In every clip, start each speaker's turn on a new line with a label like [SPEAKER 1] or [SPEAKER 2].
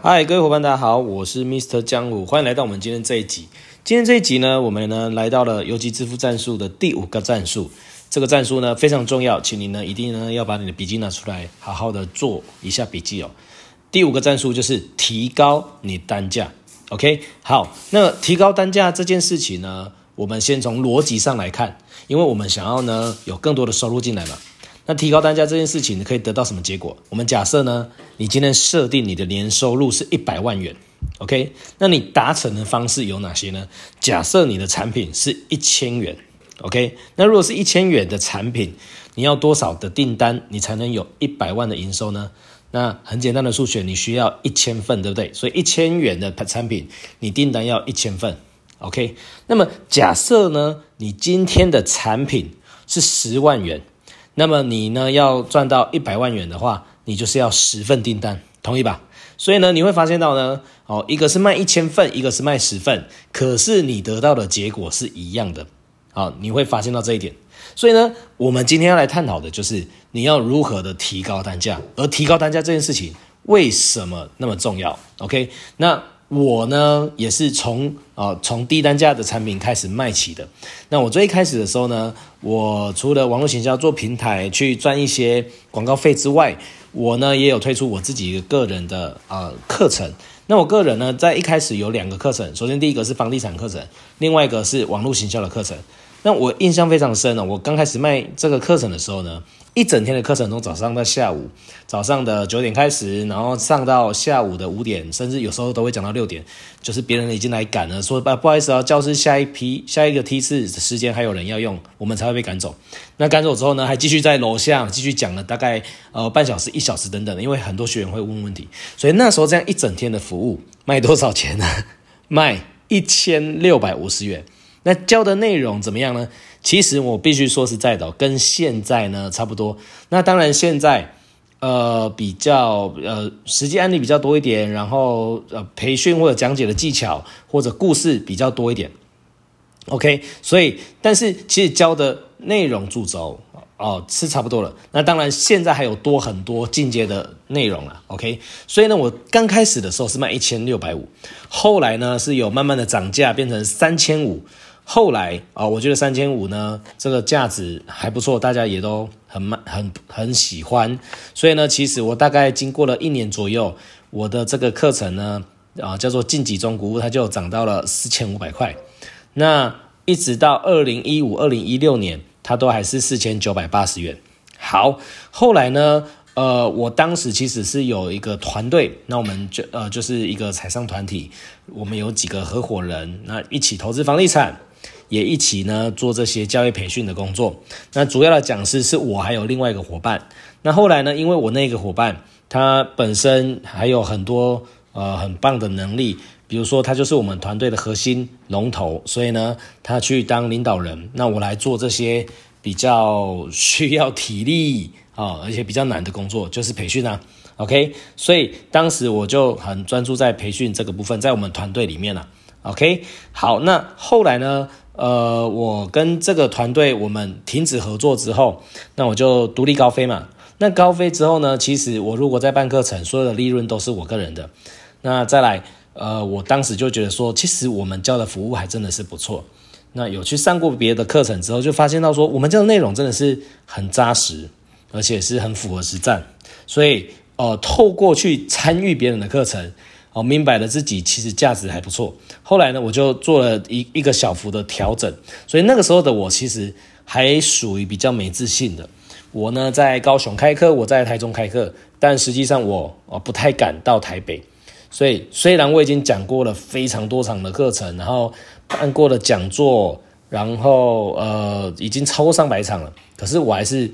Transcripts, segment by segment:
[SPEAKER 1] 嗨，各位伙伴，大家好，我是 Mr. 江武，欢迎来到我们今天这一集。今天这一集呢，我们呢来到了游击支付战术的第五个战术。这个战术呢非常重要，请你呢一定呢要把你的笔记拿出来，好好的做一下笔记哦。第五个战术就是提高你单价。OK，好，那提高单价这件事情呢，我们先从逻辑上来看，因为我们想要呢有更多的收入进来嘛。那提高单价这件事情，你可以得到什么结果？我们假设呢，你今天设定你的年收入是一百万元，OK？那你达成的方式有哪些呢？假设你的产品是一千元，OK？那如果是一千元的产品，你要多少的订单，你才能有一百万的营收呢？那很简单的数学，你需要一千份，对不对？所以一千元的产品，你订单要一千份，OK？那么假设呢，你今天的产品是十万元。那么你呢，要赚到一百万元的话，你就是要十份订单，同意吧？所以呢，你会发现到呢，哦，一个是卖一千份，一个是卖十份，可是你得到的结果是一样的，好，你会发现到这一点。所以呢，我们今天要来探讨的就是你要如何的提高单价，而提高单价这件事情为什么那么重要？OK，那。我呢，也是从啊、呃、从低单价的产品开始卖起的。那我最一开始的时候呢，我除了网络行销做平台去赚一些广告费之外，我呢也有推出我自己个人的啊、呃、课程。那我个人呢，在一开始有两个课程，首先第一个是房地产课程，另外一个是网络行销的课程。那我印象非常深呢，我刚开始卖这个课程的时候呢。一整天的课程从早上到下午，早上的九点开始，然后上到下午的五点，甚至有时候都会讲到六点。就是别人已经来赶了，说不不好意思啊，教室下一批下一个梯次的时间还有人要用，我们才会被赶走。那赶走之后呢，还继续在楼下继续讲了大概呃半小时一小时等等的，因为很多学员会问问题，所以那时候这样一整天的服务卖多少钱呢？卖一千六百五十元。那教的内容怎么样呢？其实我必须说实在的，跟现在呢差不多。那当然现在呃比较呃实际案例比较多一点，然后呃培训或者讲解的技巧或者故事比较多一点。OK，所以但是其实教的内容主轴哦是差不多了。那当然现在还有多很多进阶的内容了。OK，所以呢我刚开始的时候是卖一千六百五，后来呢是有慢慢的涨价变成三千五。后来啊，我觉得三千五呢，这个价值还不错，大家也都很很很喜欢。所以呢，其实我大概经过了一年左右，我的这个课程呢，啊，叫做晋级中古屋，它就涨到了四千五百块。那一直到二零一五、二零一六年，它都还是四千九百八十元。好，后来呢，呃，我当时其实是有一个团队，那我们就呃就是一个财商团体，我们有几个合伙人，那一起投资房地产。也一起呢做这些教育培训的工作。那主要的讲师是我还有另外一个伙伴。那后来呢，因为我那个伙伴他本身还有很多呃很棒的能力，比如说他就是我们团队的核心龙头，所以呢他去当领导人。那我来做这些比较需要体力啊，而且比较难的工作，就是培训啊。OK，所以当时我就很专注在培训这个部分，在我们团队里面了。OK，好，那后来呢？呃，我跟这个团队我们停止合作之后，那我就独立高飞嘛。那高飞之后呢，其实我如果在办课程，所有的利润都是我个人的。那再来，呃，我当时就觉得说，其实我们教的服务还真的是不错。那有去上过别的课程之后，就发现到说，我们教的内容真的是很扎实，而且是很符合实战。所以，呃，透过去参与别人的课程。我明白了自己其实价值还不错，后来呢，我就做了一一个小幅的调整，所以那个时候的我其实还属于比较没自信的。我呢在高雄开课，我在台中开课，但实际上我哦不太敢到台北。所以虽然我已经讲过了非常多场的课程，然后办过了讲座，然后呃已经超过上百场了，可是我还是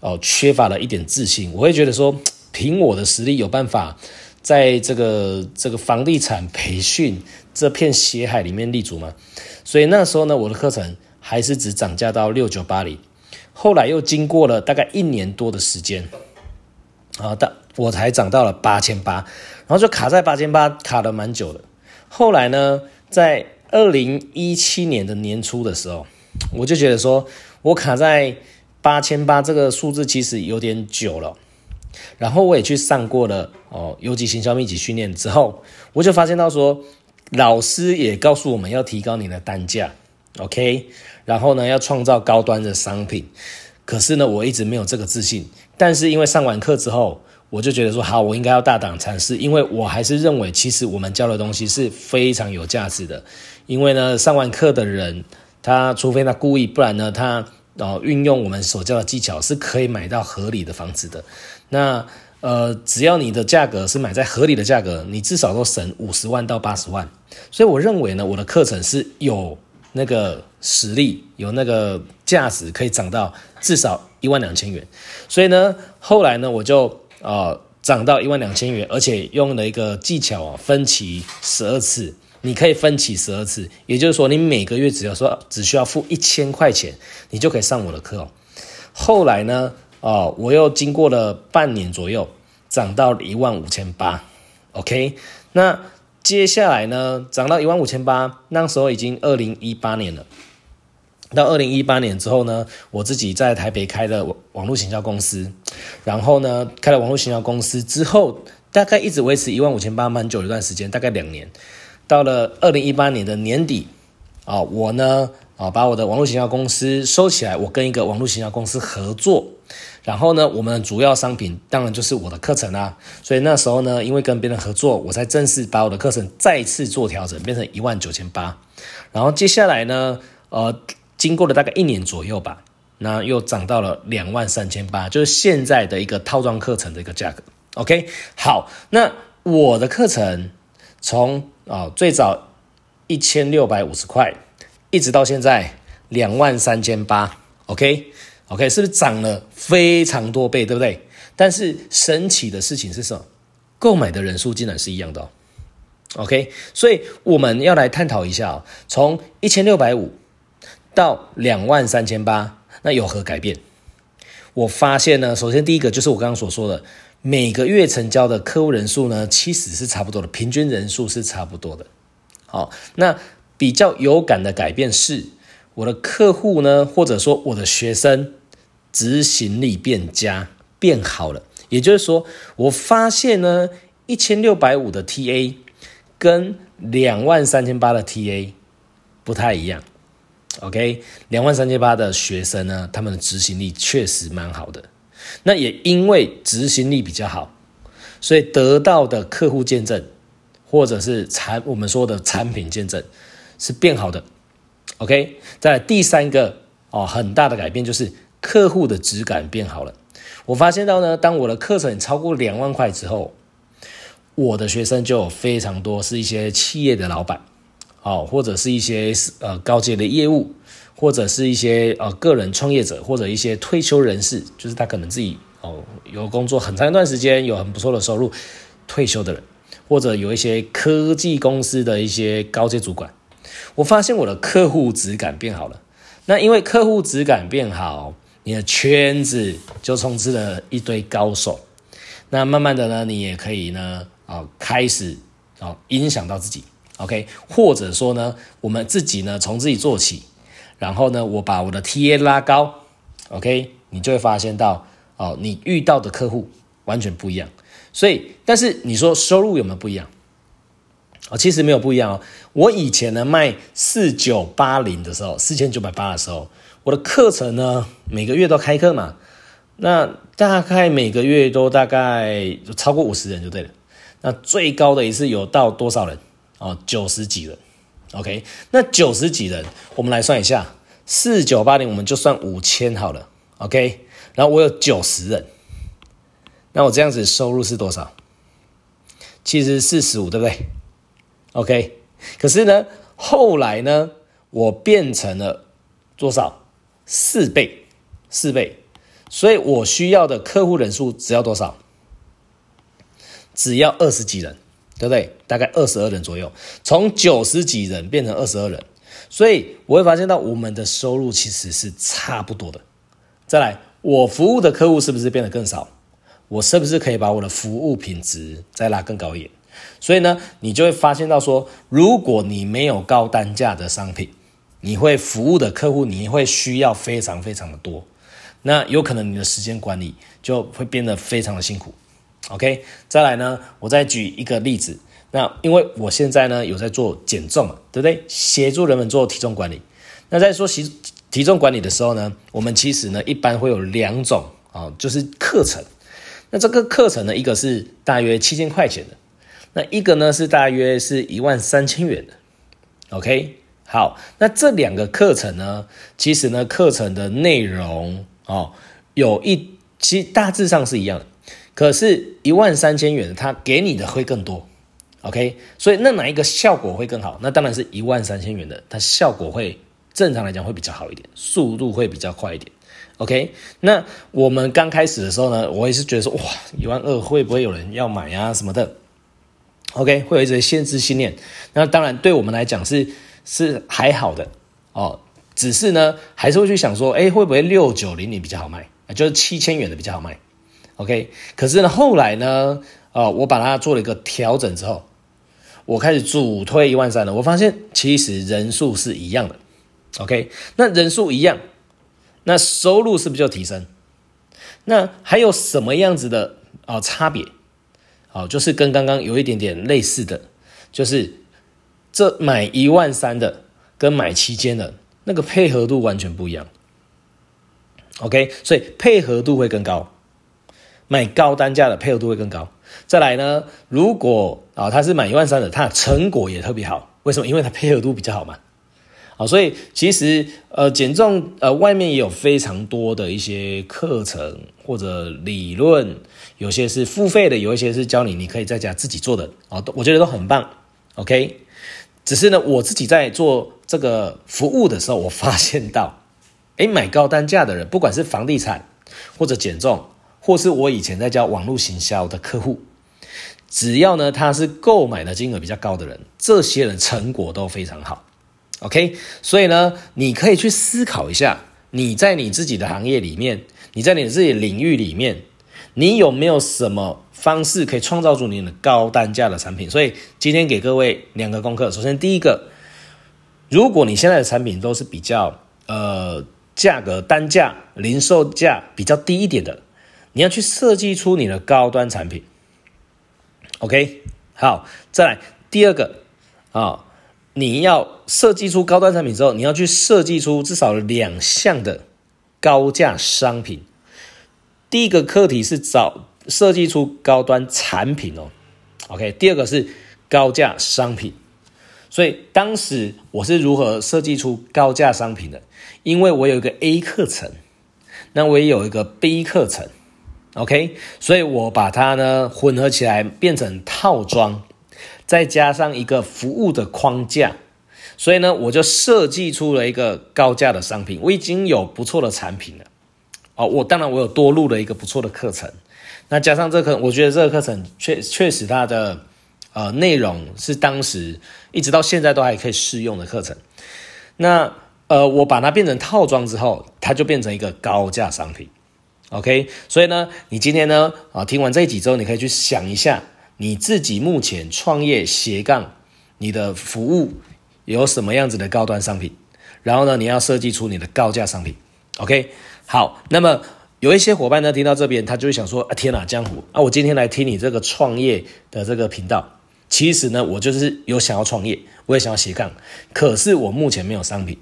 [SPEAKER 1] 哦、呃、缺乏了一点自信。我会觉得说，凭我的实力有办法。在这个这个房地产培训这片血海里面立足嘛，所以那时候呢，我的课程还是只涨价到六九八零，后来又经过了大概一年多的时间，啊，到我才涨到了八千八，然后就卡在八千八，卡了蛮久的。后来呢，在二零一七年的年初的时候，我就觉得说我卡在八千八这个数字其实有点久了。然后我也去上过了哦，游击行销秘籍训练之后，我就发现到说，老师也告诉我们要提高你的单价，OK，然后呢要创造高端的商品，可是呢我一直没有这个自信，但是因为上完课之后，我就觉得说好，我应该要大胆尝试，因为我还是认为其实我们教的东西是非常有价值的，因为呢上完课的人，他除非他故意，不然呢他。然后，运用我们所教的技巧是可以买到合理的房子的。那呃，只要你的价格是买在合理的价格，你至少都省五十万到八十万。所以我认为呢，我的课程是有那个实力，有那个价值，可以涨到至少一万两千元。所以呢，后来呢，我就呃涨到一万两千元，而且用了一个技巧啊，分期十二次。你可以分期十二次，也就是说，你每个月只要说只需要付一千块钱，你就可以上我的课哦。后来呢，哦，我又经过了半年左右，涨到一万五千八，OK。那接下来呢，涨到一万五千八，那时候已经二零一八年了。到二零一八年之后呢，我自己在台北开了网络行销公司，然后呢，开了网络行销公司之后，大概一直维持一万五千八，蛮久一段时间，大概两年。到了二零一八年的年底，啊，我呢，啊，把我的网络行销公司收起来，我跟一个网络行销公司合作，然后呢，我们主要商品当然就是我的课程啦。所以那时候呢，因为跟别人合作，我才正式把我的课程再次做调整，变成一万九千八。然后接下来呢，呃，经过了大概一年左右吧，那又涨到了两万三千八，就是现在的一个套装课程的一个价格。OK，好，那我的课程从啊、哦，最早一千六百五十块，一直到现在两万三千八，OK，OK，是不是涨了非常多倍，对不对？但是神奇的事情是什么？购买的人数竟然是一样的，OK，所以我们要来探讨一下哦，从一千六百五到两万三千八，那有何改变？我发现呢，首先第一个就是我刚刚所说的。每个月成交的客户人数呢，其实是差不多的，平均人数是差不多的。好，那比较有感的改变是，我的客户呢，或者说我的学生执行力变佳，变好了。也就是说，我发现呢，一千六百五的 TA 跟两万三千八的 TA 不太一样。OK，两万三千八的学生呢，他们的执行力确实蛮好的。那也因为执行力比较好，所以得到的客户见证，或者是产我们说的产品见证是变好的。OK，在第三个哦，很大的改变就是客户的质感变好了。我发现到呢，当我的课程超过两万块之后，我的学生就有非常多是一些企业的老板，哦，或者是一些呃高阶的业务。或者是一些呃个人创业者，或者一些退休人士，就是他可能自己哦有工作很长一段时间，有很不错的收入，退休的人，或者有一些科技公司的一些高阶主管，我发现我的客户质感变好了。那因为客户质感变好，你的圈子就充斥了一堆高手。那慢慢的呢，你也可以呢啊开始啊影响到自己，OK，或者说呢，我们自己呢从自己做起。然后呢，我把我的 TA 拉高，OK，你就会发现到哦，你遇到的客户完全不一样。所以，但是你说收入有没有不一样？哦，其实没有不一样哦。我以前呢卖四九八零的时候，四千九百八的时候，我的课程呢每个月都开课嘛，那大概每个月都大概超过五十人就对了。那最高的一次有到多少人？哦，九十几人。OK，那九十几人，我们来算一下，四九八零，我们就算五千好了。OK，然后我有九十人，那我这样子收入是多少？其实四十五，对不对？OK，可是呢，后来呢，我变成了多少？四倍，四倍，所以我需要的客户人数只要多少？只要二十几人。对不对？大概二十二人左右，从九十几人变成二十二人，所以我会发现到我们的收入其实是差不多的。再来，我服务的客户是不是变得更少？我是不是可以把我的服务品质再拉更高一点？所以呢，你就会发现到说，如果你没有高单价的商品，你会服务的客户你会需要非常非常的多。那有可能你的时间管理就会变得非常的辛苦。OK，再来呢，我再举一个例子。那因为我现在呢有在做减重嘛，对不对？协助人们做体重管理。那在说体体重管理的时候呢，我们其实呢一般会有两种啊，就是课程。那这个课程呢，一个是大约七千块钱的，那一个呢是大约是一万三千元的。OK，好，那这两个课程呢，其实呢课程的内容哦，有一其实大致上是一样的。可是，一万三千元，它给你的会更多，OK？所以，那哪一个效果会更好？那当然是一万三千元的，它效果会正常来讲会比较好一点，速度会比较快一点，OK？那我们刚开始的时候呢，我也是觉得说，哇，一万二会不会有人要买啊什么的？OK？会有一些限制信念。那当然，对我们来讲是是还好的哦，只是呢，还是会去想说，哎，会不会六九零零比较好卖？就是七千元的比较好卖。OK，可是呢，后来呢，呃，我把它做了一个调整之后，我开始主推一万三了。我发现其实人数是一样的，OK，那人数一样，那收入是不是就提升？那还有什么样子的啊、差别？好、就是跟刚刚有一点点类似的，就是这买一万三的跟买七千的那个配合度完全不一样，OK，所以配合度会更高。买高单价的配合度会更高。再来呢，如果啊他是买一万三的，他的成果也特别好。为什么？因为他配合度比较好嘛。好，所以其实呃减重呃外面也有非常多的一些课程或者理论，有些是付费的，有一些是教你你可以在家自己做的啊，我觉得都很棒。OK，只是呢我自己在做这个服务的时候，我发现到，诶买高单价的人，不管是房地产或者减重。或是我以前在教网络行销的客户，只要呢他是购买的金额比较高的人，这些人成果都非常好。OK，所以呢，你可以去思考一下，你在你自己的行业里面，你在你自己的领域里面，你有没有什么方式可以创造出你的高单价的产品？所以今天给各位两个功课。首先第一个，如果你现在的产品都是比较呃价格单价零售价比较低一点的。你要去设计出你的高端产品，OK？好，再来第二个啊、你要设计出高端产品之后，你要去设计出至少两项的高价商品。第一个课题是找设计出高端产品哦，OK？第二个是高价商品。所以当时我是如何设计出高价商品的？因为我有一个 A 课程，那我也有一个 B 课程。OK，所以我把它呢混合起来变成套装，再加上一个服务的框架，所以呢我就设计出了一个高价的商品。我已经有不错的产品了，哦，我当然我有多录了一个不错的课程，那加上这个，我觉得这个课程确确实它的呃内容是当时一直到现在都还可以适用的课程。那呃我把它变成套装之后，它就变成一个高价商品。OK，所以呢，你今天呢，啊，听完这一集之后，你可以去想一下，你自己目前创业斜杠，你的服务有什么样子的高端商品，然后呢，你要设计出你的高价商品。OK，好，那么有一些伙伴呢，听到这边，他就会想说，啊，天哪，江湖啊，我今天来听你这个创业的这个频道，其实呢，我就是有想要创业，我也想要斜杠，可是我目前没有商品。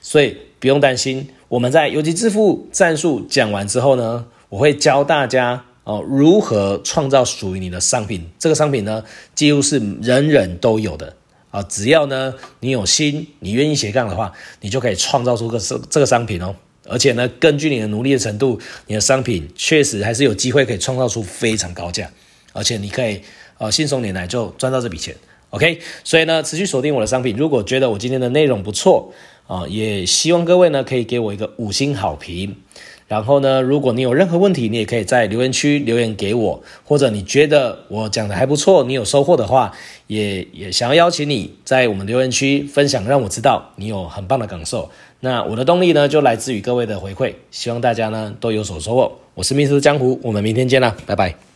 [SPEAKER 1] 所以不用担心，我们在游击致富战术讲完之后呢，我会教大家哦如何创造属于你的商品。这个商品呢，几乎是人人都有的啊，只要呢你有心，你愿意斜杠的话，你就可以创造出个这这个商品哦。而且呢，根据你的努力的程度，你的商品确实还是有机会可以创造出非常高价，而且你可以呃信手拈来就赚到这笔钱。OK，所以呢，持续锁定我的商品。如果觉得我今天的内容不错，啊，也希望各位呢可以给我一个五星好评。然后呢，如果你有任何问题，你也可以在留言区留言给我，或者你觉得我讲的还不错，你有收获的话，也也想要邀请你在我们留言区分享，让我知道你有很棒的感受。那我的动力呢，就来自于各位的回馈。希望大家呢都有所收获。我是 Mr. 江湖，我们明天见啦，拜拜。